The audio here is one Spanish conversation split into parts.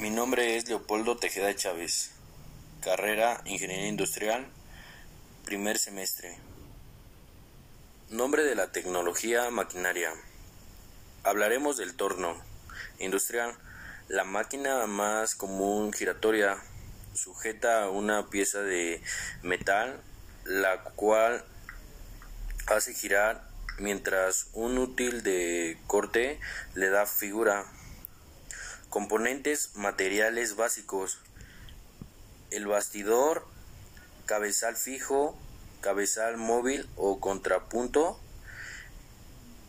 Mi nombre es Leopoldo Tejeda Chávez, carrera Ingeniería Industrial, primer semestre. Nombre de la tecnología maquinaria. Hablaremos del torno industrial, la máquina más común giratoria, sujeta a una pieza de metal, la cual hace girar mientras un útil de corte le da figura. Componentes materiales básicos. El bastidor, cabezal fijo, cabezal móvil o contrapunto,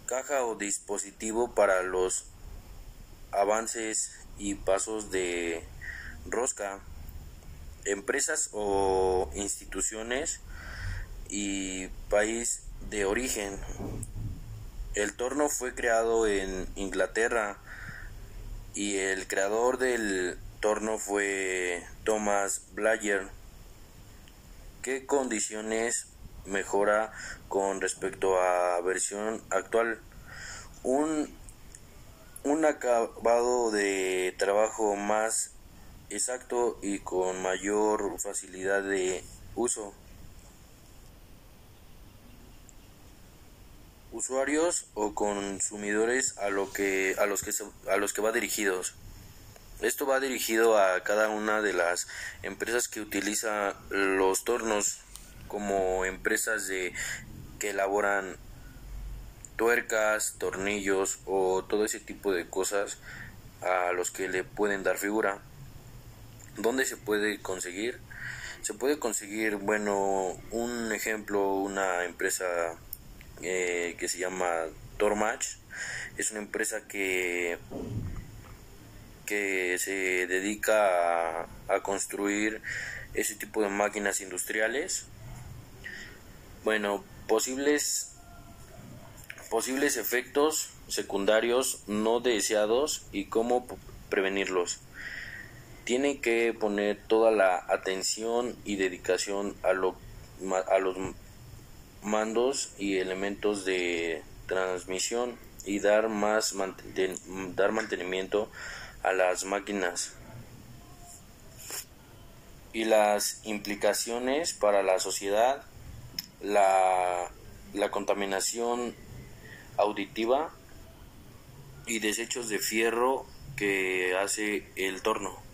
caja o dispositivo para los avances y pasos de rosca, empresas o instituciones y país de origen. El torno fue creado en Inglaterra y el creador del torno fue Thomas Blair. ¿Qué condiciones mejora con respecto a versión actual? Un, un acabado de trabajo más exacto y con mayor facilidad de uso. Usuarios o consumidores a lo que a los que a los que va dirigidos. Esto va dirigido a cada una de las empresas que utiliza los tornos como empresas de que elaboran tuercas, tornillos o todo ese tipo de cosas a los que le pueden dar figura. ¿Dónde se puede conseguir? Se puede conseguir, bueno, un ejemplo, una empresa eh, que se llama Tormatch. Es una empresa que, que se dedica a, construir ese tipo de máquinas industriales. Bueno, posibles, posibles efectos secundarios no deseados y cómo prevenirlos. Tienen que poner toda la atención y dedicación a, lo, a los mandos y elementos de transmisión y dar más dar mantenimiento a las máquinas. Y las implicaciones para la sociedad la, la contaminación auditiva y desechos de fierro que hace el torno